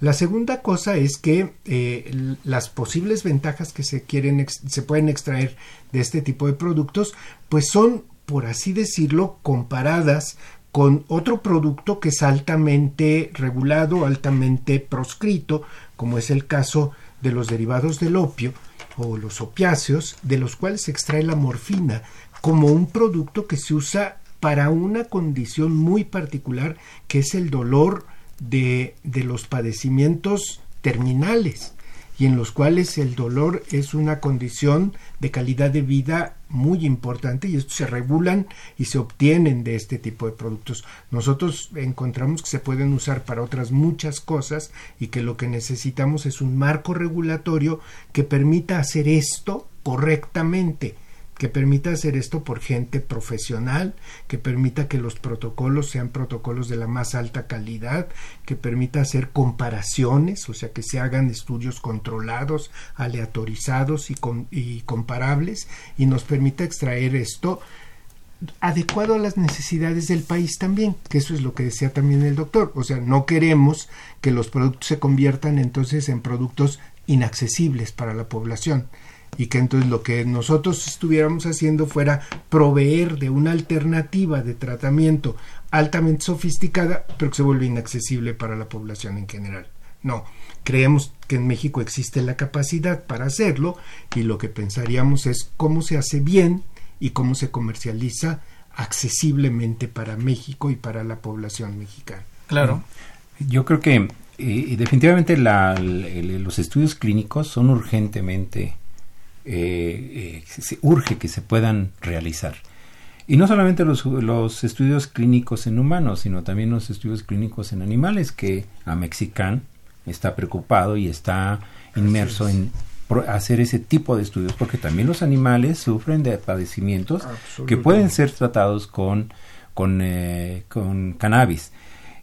La segunda cosa es que eh, las posibles ventajas que se quieren se pueden extraer de este tipo de productos, pues son, por así decirlo, comparadas con otro producto que es altamente regulado, altamente proscrito, como es el caso de los derivados del opio o los opiáceos, de los cuales se extrae la morfina como un producto que se usa para una condición muy particular que es el dolor de, de los padecimientos terminales y en los cuales el dolor es una condición de calidad de vida muy importante y estos se regulan y se obtienen de este tipo de productos. Nosotros encontramos que se pueden usar para otras muchas cosas y que lo que necesitamos es un marco regulatorio que permita hacer esto correctamente que permita hacer esto por gente profesional, que permita que los protocolos sean protocolos de la más alta calidad, que permita hacer comparaciones, o sea, que se hagan estudios controlados, aleatorizados y, y comparables, y nos permita extraer esto adecuado a las necesidades del país también, que eso es lo que decía también el doctor, o sea, no queremos que los productos se conviertan entonces en productos inaccesibles para la población y que entonces lo que nosotros estuviéramos haciendo fuera proveer de una alternativa de tratamiento altamente sofisticada, pero que se vuelve inaccesible para la población en general. No, creemos que en México existe la capacidad para hacerlo y lo que pensaríamos es cómo se hace bien y cómo se comercializa accesiblemente para México y para la población mexicana. Claro. Yo creo que eh, definitivamente los estudios clínicos son urgentemente eh, eh, se urge que se puedan realizar. Y no solamente los, los, estudios clínicos en humanos, sino también los estudios clínicos en animales, que a Mexicán está preocupado y está inmerso en hacer ese tipo de estudios, porque también los animales sufren de padecimientos que pueden ser tratados con, con, eh, con cannabis.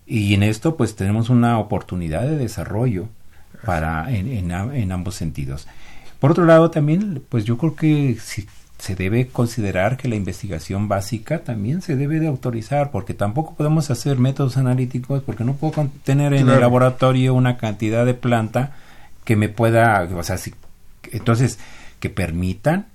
Y en esto pues tenemos una oportunidad de desarrollo para en, en, en ambos sentidos. Por otro lado, también, pues yo creo que se debe considerar que la investigación básica también se debe de autorizar, porque tampoco podemos hacer métodos analíticos, porque no puedo tener en el laboratorio una cantidad de planta que me pueda, o sea, si, entonces, que permitan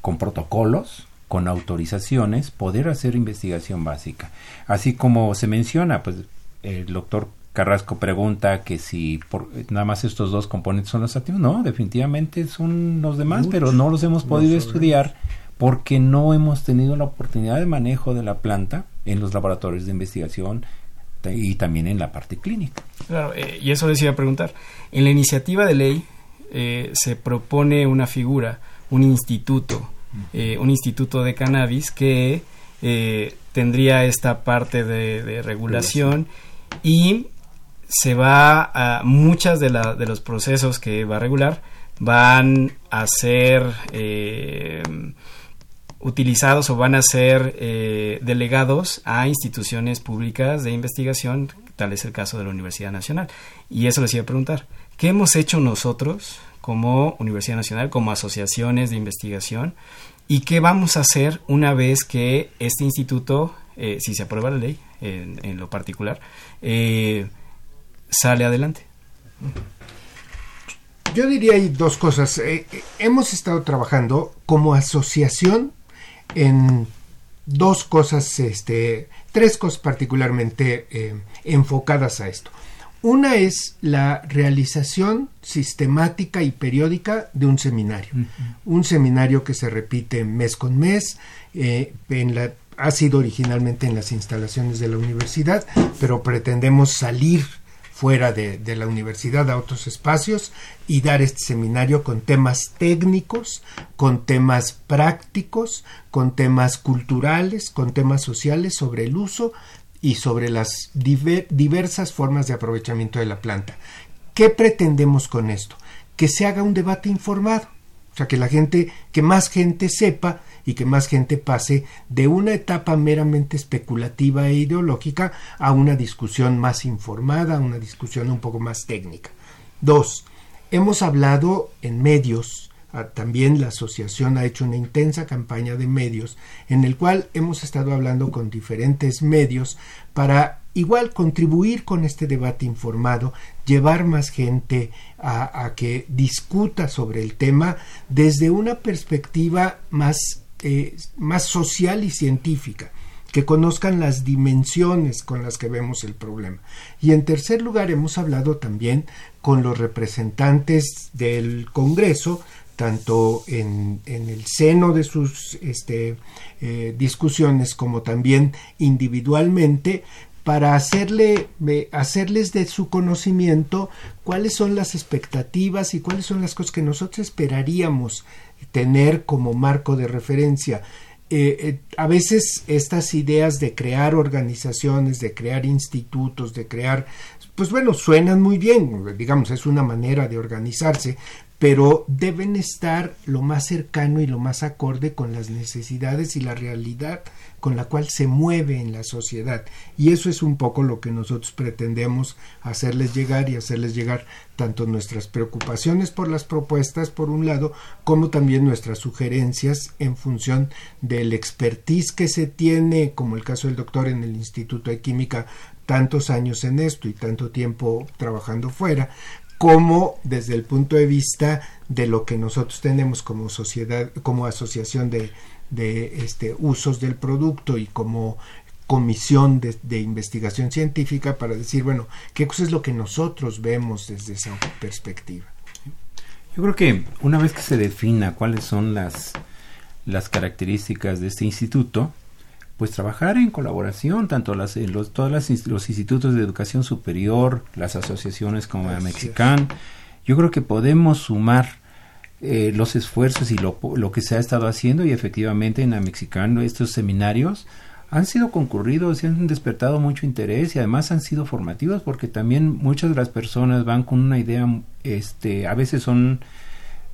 con protocolos, con autorizaciones, poder hacer investigación básica. Así como se menciona, pues el doctor Carrasco pregunta que si por, nada más estos dos componentes son los activos. No, definitivamente son los demás, pero no los hemos podido estudiar porque no hemos tenido la oportunidad de manejo de la planta en los laboratorios de investigación y también en la parte clínica. Claro, eh, y eso decía preguntar. En la iniciativa de ley eh, se propone una figura, un instituto, eh, un instituto de cannabis que tendría esta parte de, regulación y se va a muchas de, la, de los procesos que va a regular van a ser eh, utilizados o van a ser eh, delegados a instituciones públicas de investigación, tal es el caso de la Universidad Nacional. Y eso les iba a preguntar, ¿qué hemos hecho nosotros como Universidad Nacional, como asociaciones de investigación, y qué vamos a hacer una vez que este instituto, eh, si se aprueba la ley en, lo particular, sale adelante? Yo diría hay dos cosas. hemos estado trabajando como asociación en dos cosas, este, tres cosas particularmente eh, enfocadas a esto. Una es la realización sistemática y periódica de un seminario. Un seminario que se repite mes con mes, eh, en la, ha sido originalmente en las instalaciones de la universidad, pero pretendemos salir fuera de, la universidad a otros espacios y dar este seminario con temas técnicos, con temas prácticos, con temas culturales, con temas sociales sobre el uso y sobre las diversas formas de aprovechamiento de la planta. ¿Qué pretendemos con esto? Que se haga un debate informado, o sea, que la gente, que más gente sepa y que más gente pase de una etapa meramente especulativa e ideológica a una discusión más informada, a una discusión un poco más técnica. Dos, hemos hablado en medios, ah, también la asociación ha hecho una intensa campaña de medios en el cual hemos estado hablando con diferentes medios para igual contribuir con este debate informado, llevar más gente a, a, que discuta sobre el tema desde una perspectiva más eh, más social y científica, que conozcan las dimensiones con las que vemos el problema. Y en tercer lugar, hemos hablado también con los representantes del Congreso, tanto en, el seno de sus este, eh, discusiones como también individualmente, para hacerle, hacerles de su conocimiento cuáles son las expectativas y cuáles son las cosas que nosotros esperaríamos tener como marco de referencia. Eh, eh, a veces estas ideas de crear organizaciones, de crear institutos, de crear, pues bueno, suenan muy bien, digamos, es una manera de organizarse, pero deben estar lo más cercano y lo más acorde con las necesidades y la realidad con la cual se mueve en la sociedad. Y eso es un poco lo que nosotros pretendemos hacerles llegar y hacerles llegar tanto nuestras preocupaciones por las propuestas, por un lado, como también nuestras sugerencias en función del expertise que se tiene, como el caso del doctor en el Instituto de Química, tantos años en esto y tanto tiempo trabajando fuera, como desde el punto de vista de lo que nosotros tenemos como sociedad, como asociación de, este, usos del producto y como comisión de, de, investigación científica para decir, bueno, qué cosa es lo que nosotros vemos desde esa perspectiva. Yo creo que una vez que se defina cuáles son las, las características de este instituto, pues trabajar en colaboración, tanto las, los, todos los institutos de educación superior, las asociaciones como la Mexican, yo creo que podemos sumar eh, los esfuerzos y lo, lo, que se ha estado haciendo y efectivamente en la Mexican estos seminarios han sido concurridos y han despertado mucho interés y además han sido formativos porque también muchas de las personas van con una idea, este, a veces son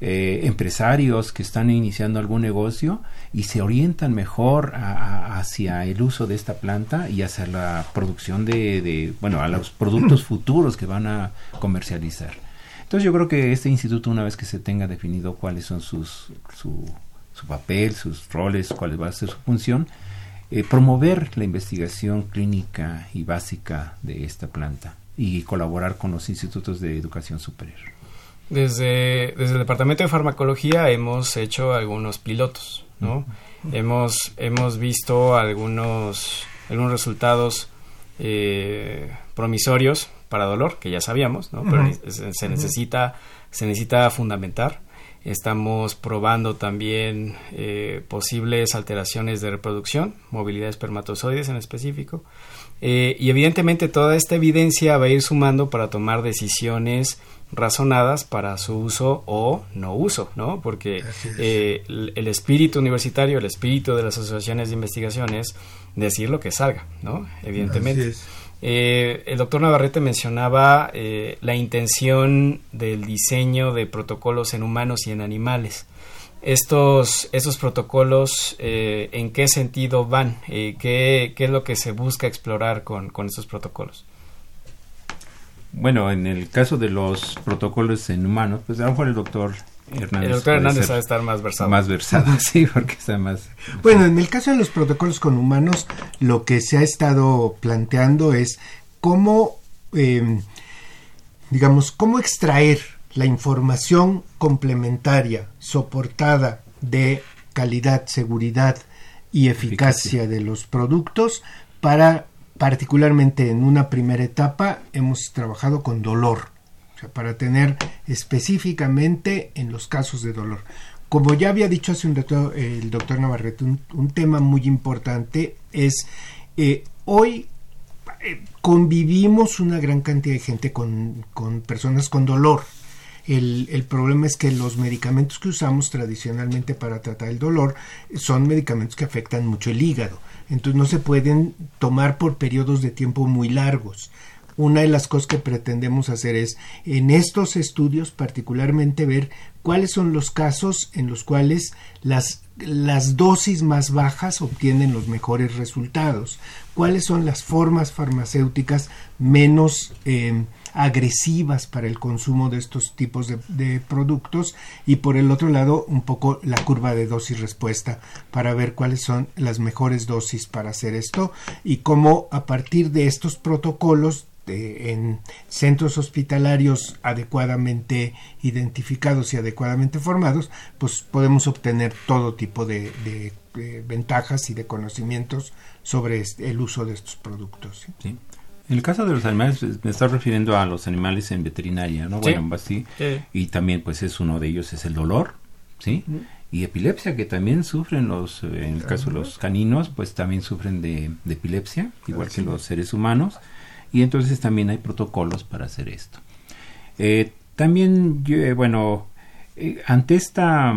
eh, empresarios que están iniciando algún negocio y se orientan mejor hacia el uso de esta planta y hacia la producción de, bueno, a los productos [CLEARS THROAT] futuros que van a comercializar. Entonces yo creo que este instituto, una vez que se tenga definido cuáles son sus, su, su papel, sus roles, cuál va a ser su función, eh, promover la investigación clínica y básica de esta planta y colaborar con los institutos de educación superior. Desde, desde el Departamento de Farmacología hemos hecho algunos pilotos, ¿no? hemos, hemos visto algunos, algunos resultados eh, promisorios para dolor, que ya sabíamos, ¿no? Pero se, necesita, se necesita fundamentar. Estamos probando también eh, posibles alteraciones de reproducción, movilidad de espermatozoides en específico. Eh, y evidentemente toda esta evidencia va a ir sumando para tomar decisiones razonadas para su uso o no uso, ¿no? Porque eh, el, espíritu universitario, el espíritu de las asociaciones de investigación es decir lo que salga, ¿no? Evidentemente. Eh, el doctor Navarrete mencionaba eh, la intención del diseño de protocolos en humanos y en animales. estos, estos protocolos, eh, ¿en qué sentido van? ¿qué, ¿qué, es lo que se busca explorar con, con estos protocolos? Bueno, en el caso de los protocolos en humanos, pues a lo mejor el doctor Hernández. El doctor Hernández va a estar más versado. Más versado, [LAUGHS] sí, porque está más. Bueno, en el caso de los protocolos con humanos, lo que se ha estado planteando es cómo, eh, digamos, cómo extraer la información complementaria soportada de calidad, seguridad y eficacia, eficacia. de los productos para particularmente en una primera etapa hemos trabajado con dolor, o sea, para tener específicamente en los casos de dolor. Como ya había dicho hace un rato el doctor Navarrete, un, un, tema muy importante es eh, hoy eh, convivimos una gran cantidad de gente con, con personas con dolor. El, el, problema es que los medicamentos que usamos tradicionalmente para tratar el dolor son medicamentos que afectan mucho el hígado. Entonces no se pueden tomar por periodos de tiempo muy largos. Una de las cosas que pretendemos hacer es en estos estudios particularmente ver cuáles son los casos en los cuales las, las dosis más bajas obtienen los mejores resultados, cuáles son las formas farmacéuticas menos eh, agresivas para el consumo de estos tipos de, productos y por el otro lado un poco la curva de dosis respuesta para ver cuáles son las mejores dosis para hacer esto y cómo a partir de estos protocolos en centros hospitalarios adecuadamente identificados y adecuadamente formados, pues podemos obtener todo tipo de, ventajas y de conocimientos sobre este, el uso de estos productos. En el caso de los animales, me estás refiriendo a los animales en veterinaria, ¿no? Sí. Bueno, así. Sí. Y también, pues, es uno de ellos, es el dolor, ¿sí? Uh -huh. Y epilepsia, que también sufren los, en el caso de los caninos, pues también sufren de, de epilepsia, igual que los seres humanos. Y entonces también hay protocolos para hacer esto. Eh, también, yo, bueno, eh, ante esta,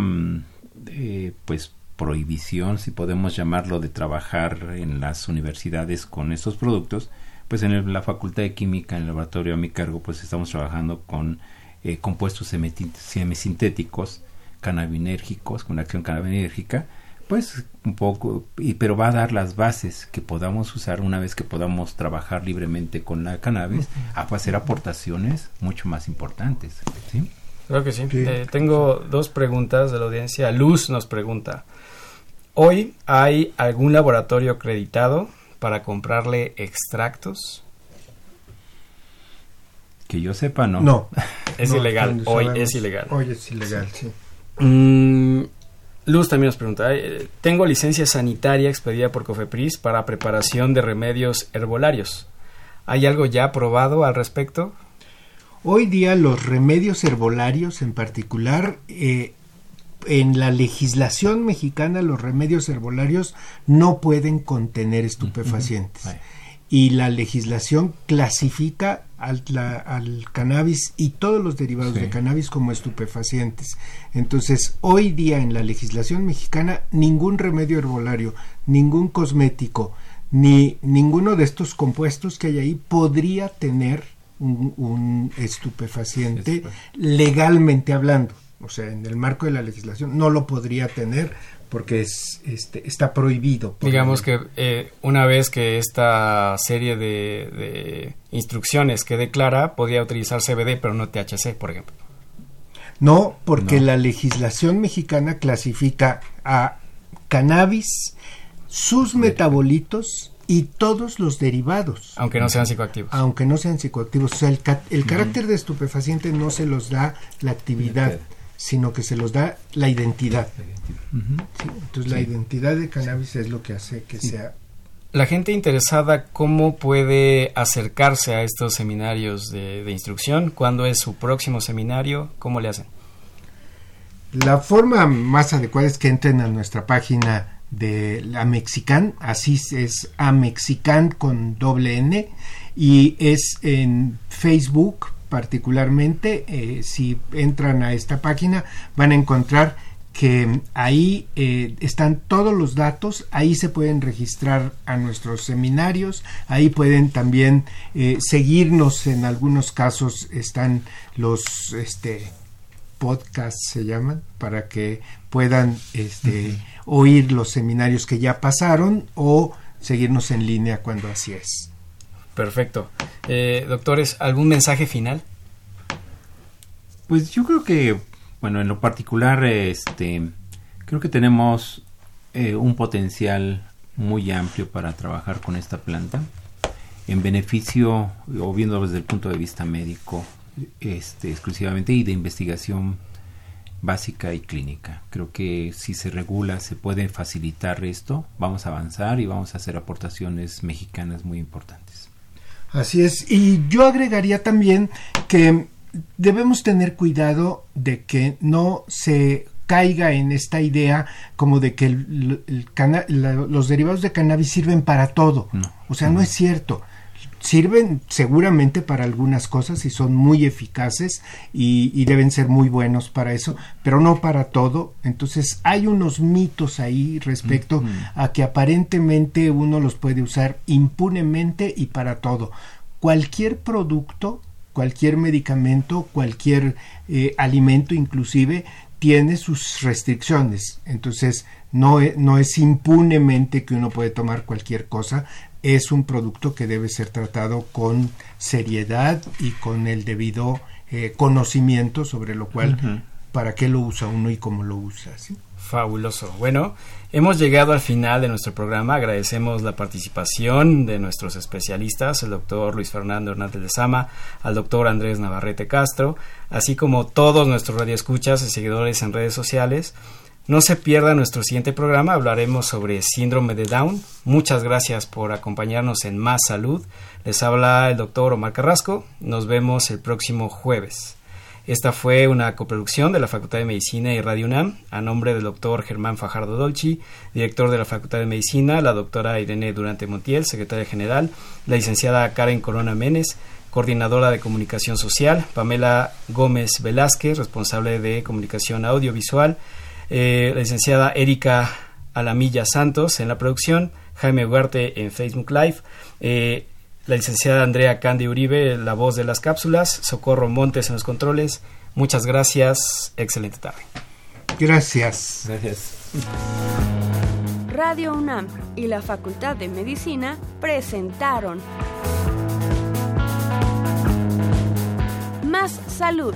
eh, pues, prohibición, si podemos llamarlo, de trabajar en las universidades con estos productos, pues en el, la Facultad de Química, en el laboratorio a mi cargo, pues estamos trabajando con eh, compuestos semisintéticos, cannabinérgicos, con acción cannabinérgica, pues un poco, y, pero va a dar las bases que podamos usar una vez que podamos trabajar libremente con la cannabis, a hacer aportaciones mucho más importantes. ¿sí? Creo que sí. sí. Eh, tengo dos preguntas de la audiencia. Luz nos pregunta, ¿hoy hay algún laboratorio acreditado para comprarle extractos? Que yo sepa, no. No. [LAUGHS] es no, ilegal. Hoy es ilegal. Hoy es ilegal, sí. Mm, Luz también nos pregunta, tengo licencia sanitaria expedida por Cofepris para preparación de remedios herbolarios. ¿Hay algo ya aprobado al respecto? Hoy día los remedios herbolarios en particular eh, en la legislación mexicana los remedios herbolarios no pueden contener estupefacientes. Uh -huh. Y la legislación clasifica al, la, al, cannabis y todos los derivados sí. de cannabis como estupefacientes. Entonces, hoy día en la legislación mexicana, ningún remedio herbolario, ningún cosmético, ni ninguno de estos compuestos que hay ahí podría tener un, un estupefaciente legalmente hablando o sea, en el marco de la legislación, no lo podría tener porque es, este, está prohibido. Digamos que eh, una vez que esta serie de, de, instrucciones quede clara, podría utilizar CBD, pero no THC, por ejemplo. No, porque no. la legislación mexicana clasifica a cannabis, sus metabolitos y todos los derivados. Aunque no sean psicoactivos. Aunque no sean psicoactivos. O sea, el, ca el carácter de estupefaciente no se los da la actividad. Sino que se los da la identidad. Uh -huh. ¿sí? Entonces sí. la identidad de cannabis es lo que hace que sí. sea... La gente interesada, ¿cómo puede acercarse a estos seminarios de, de, instrucción? ¿Cuándo es su próximo seminario? ¿Cómo le hacen? La forma más adecuada es que entren a nuestra página de la Mexican, así es Amexican con doble N, y es en Facebook, particularmente, eh, si entran a esta página, van a encontrar que ahí eh, están todos los datos, ahí se pueden registrar a nuestros seminarios, ahí pueden también eh, seguirnos, en algunos casos están los, este, podcasts se llaman, para que puedan este, oír los seminarios que ya pasaron o seguirnos en línea cuando así es. Perfecto. Eh, doctores, ¿algún mensaje final? Pues yo creo que, bueno, en lo particular, este, creo que tenemos eh, un potencial muy amplio para trabajar con esta planta en beneficio o viendo desde el punto de vista médico este, exclusivamente y de investigación básica y clínica. Creo que si se regula se puede facilitar esto, vamos a avanzar y vamos a hacer aportaciones mexicanas muy importantes. Así es, y yo agregaría también que debemos tener cuidado de que no se caiga en esta idea como de que el, los derivados de cannabis sirven para todo. O sea, no. es cierto sirven seguramente para algunas cosas y son muy eficaces y, deben ser muy buenos para eso, pero no para todo. Entonces hay unos mitos ahí respecto a que aparentemente uno los puede usar impunemente y para todo. Cualquier producto, cualquier medicamento, cualquier eh, alimento inclusive, tiene sus restricciones. Entonces, no, e, no es impunemente que uno puede tomar cualquier cosa, es un producto que debe ser tratado con seriedad y con el debido eh, conocimiento sobre lo cual, para qué lo usa uno y cómo lo usa. Fabuloso. Bueno, hemos llegado al final de nuestro programa. Agradecemos la participación de nuestros especialistas, el doctor Luis Fernando Hernández de Sama, al doctor Andrés Navarrete Castro, así como todos nuestros radioescuchas y seguidores en redes sociales. No se pierda nuestro siguiente programa, hablaremos sobre síndrome de Down. Muchas gracias por acompañarnos en Más Salud. Les habla el doctor Omar Carrasco. Nos vemos el próximo jueves. Esta fue una coproducción de la Facultad de Medicina y Radio UNAM, a nombre del doctor Germán Fajardo Dolci, director de la Facultad de Medicina, la doctora Irene Durante Montiel, secretaria general, la licenciada Karen Corona Menes, coordinadora de comunicación social, Pamela Gómez Velázquez, responsable de comunicación audiovisual, eh, la licenciada Erika Alamilla Santos en la producción, Jaime Huarte en Facebook Live, eh, la licenciada Andrea Candy Uribe, la voz de las cápsulas, Socorro Montes en los controles. Muchas gracias, excelente tarde. Gracias. Gracias. Radio UNAM y la Facultad de Medicina presentaron Más Salud.